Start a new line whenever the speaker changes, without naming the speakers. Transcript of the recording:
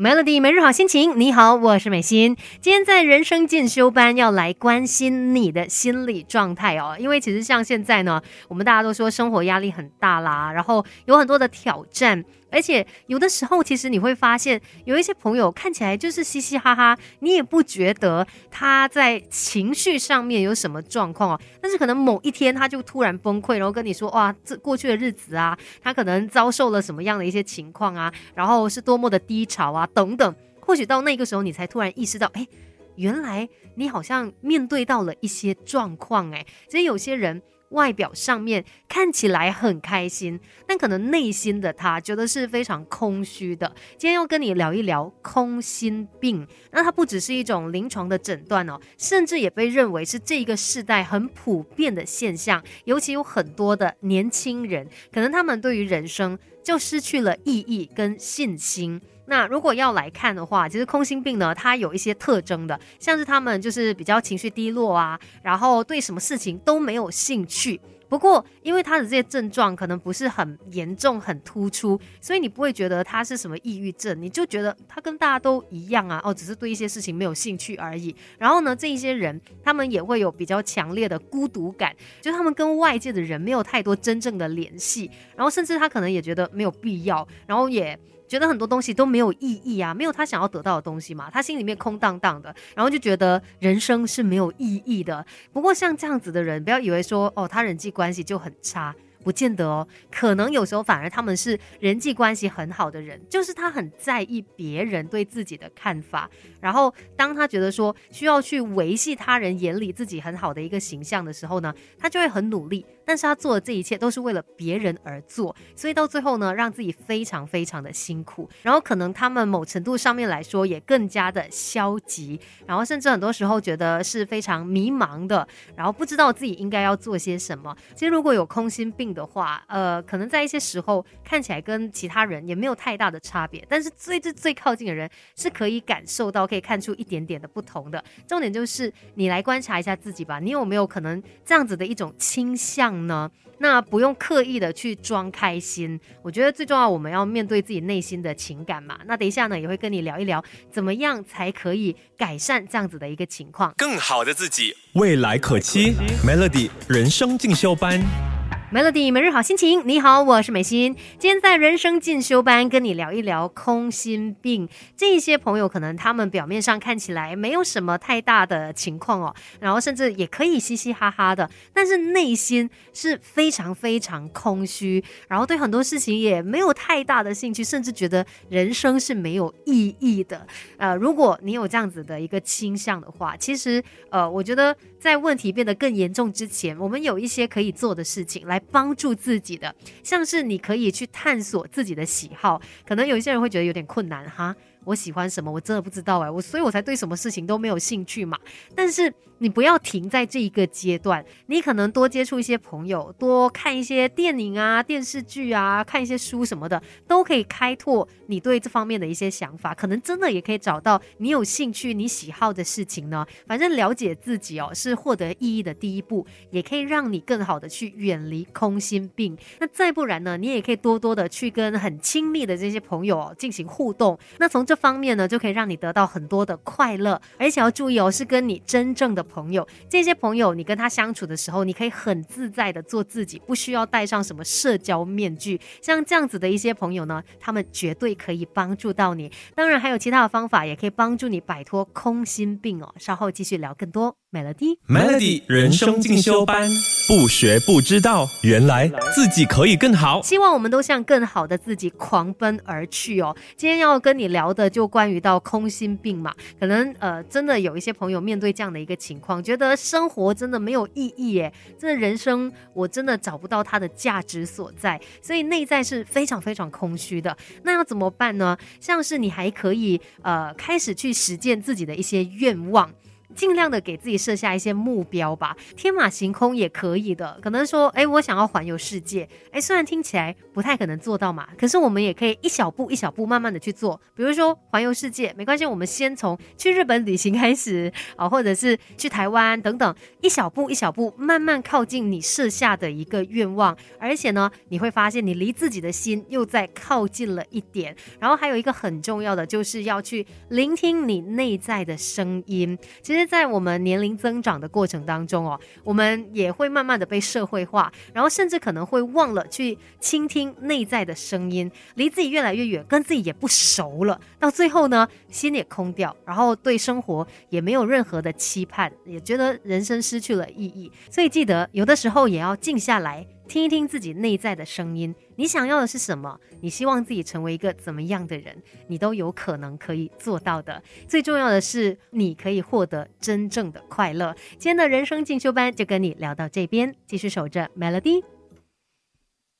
Melody 每日好心情，你好，我是美心。今天在人生进修班要来关心你的心理状态哦，因为其实像现在呢，我们大家都说生活压力很大啦，然后有很多的挑战。而且有的时候，其实你会发现有一些朋友看起来就是嘻嘻哈哈，你也不觉得他在情绪上面有什么状况哦。但是可能某一天他就突然崩溃，然后跟你说：“哇，这过去的日子啊，他可能遭受了什么样的一些情况啊，然后是多么的低潮啊，等等。”或许到那个时候，你才突然意识到，哎，原来你好像面对到了一些状况。哎，其实有些人。外表上面看起来很开心，但可能内心的他觉得是非常空虚的。今天要跟你聊一聊空心病，那它不只是一种临床的诊断哦，甚至也被认为是这个时代很普遍的现象。尤其有很多的年轻人，可能他们对于人生就失去了意义跟信心。那如果要来看的话，其实空心病呢，它有一些特征的，像是他们就是比较情绪低落啊，然后对什么事情都没有兴趣。不过，因为他的这些症状可能不是很严重、很突出，所以你不会觉得他是什么抑郁症，你就觉得他跟大家都一样啊，哦，只是对一些事情没有兴趣而已。然后呢，这一些人他们也会有比较强烈的孤独感，就他们跟外界的人没有太多真正的联系，然后甚至他可能也觉得没有必要，然后也。觉得很多东西都没有意义啊，没有他想要得到的东西嘛，他心里面空荡荡的，然后就觉得人生是没有意义的。不过像这样子的人，不要以为说哦，他人际关系就很差。不见得哦，可能有时候反而他们是人际关系很好的人，就是他很在意别人对自己的看法，然后当他觉得说需要去维系他人眼里自己很好的一个形象的时候呢，他就会很努力，但是他做的这一切都是为了别人而做，所以到最后呢，让自己非常非常的辛苦，然后可能他们某程度上面来说也更加的消极，然后甚至很多时候觉得是非常迷茫的，然后不知道自己应该要做些什么。其实如果有空心病，的话，呃，可能在一些时候看起来跟其他人也没有太大的差别，但是最最最靠近的人是可以感受到、可以看出一点点的不同的。重点就是你来观察一下自己吧，你有没有可能这样子的一种倾向呢？那不用刻意的去装开心，我觉得最重要，我们要面对自己内心的情感嘛。那等一下呢，也会跟你聊一聊，怎么样才可以改善这样子的一个情况，
更好的自己，未来可期。Melody 人生进修班。
Melody 每日好心情，你好，我是美心。今天在人生进修班跟你聊一聊空心病。这些朋友可能他们表面上看起来没有什么太大的情况哦，然后甚至也可以嘻嘻哈哈的，但是内心是非常非常空虚，然后对很多事情也没有太大的兴趣，甚至觉得人生是没有意义的。呃，如果你有这样子的一个倾向的话，其实呃，我觉得在问题变得更严重之前，我们有一些可以做的事情来。帮助自己的，像是你可以去探索自己的喜好，可能有一些人会觉得有点困难哈。我喜欢什么？我真的不知道哎，我所以我才对什么事情都没有兴趣嘛。但是你不要停在这一个阶段，你可能多接触一些朋友，多看一些电影啊、电视剧啊，看一些书什么的，都可以开拓你对这方面的一些想法。可能真的也可以找到你有兴趣、你喜好的事情呢。反正了解自己哦，是获得意义的第一步，也可以让你更好的去远离空心病。那再不然呢，你也可以多多的去跟很亲密的这些朋友进行互动。那从这方面呢，就可以让你得到很多的快乐，而且要注意哦，是跟你真正的朋友。这些朋友，你跟他相处的时候，你可以很自在的做自己，不需要戴上什么社交面具。像这样子的一些朋友呢，他们绝对可以帮助到你。当然，还有其他的方法，也可以帮助你摆脱空心病哦。稍后继续聊更多。
Melody，Melody 人生进修班，不学不知道，原来自己可以更好。
希望我们都向更好的自己狂奔而去哦。今天要跟你聊的就关于到空心病嘛，可能呃真的有一些朋友面对这样的一个情况，觉得生活真的没有意义耶，这人生我真的找不到它的价值所在，所以内在是非常非常空虚的。那要怎么办呢？像是你还可以呃开始去实践自己的一些愿望。尽量的给自己设下一些目标吧，天马行空也可以的。可能说，哎，我想要环游世界，哎，虽然听起来不太可能做到嘛，可是我们也可以一小步一小步慢慢的去做。比如说环游世界，没关系，我们先从去日本旅行开始啊，或者是去台湾等等，一小步一小步慢慢靠近你设下的一个愿望。而且呢，你会发现你离自己的心又在靠近了一点。然后还有一个很重要的，就是要去聆听你内在的声音。其实实，在我们年龄增长的过程当中哦，我们也会慢慢的被社会化，然后甚至可能会忘了去倾听内在的声音，离自己越来越远，跟自己也不熟了。到最后呢，心也空掉，然后对生活也没有任何的期盼，也觉得人生失去了意义。所以记得，有的时候也要静下来。听一听自己内在的声音，你想要的是什么？你希望自己成为一个怎么样的人？你都有可能可以做到的。最重要的是，你可以获得真正的快乐。今天的人生进修班就跟你聊到这边，继续守着 Melody。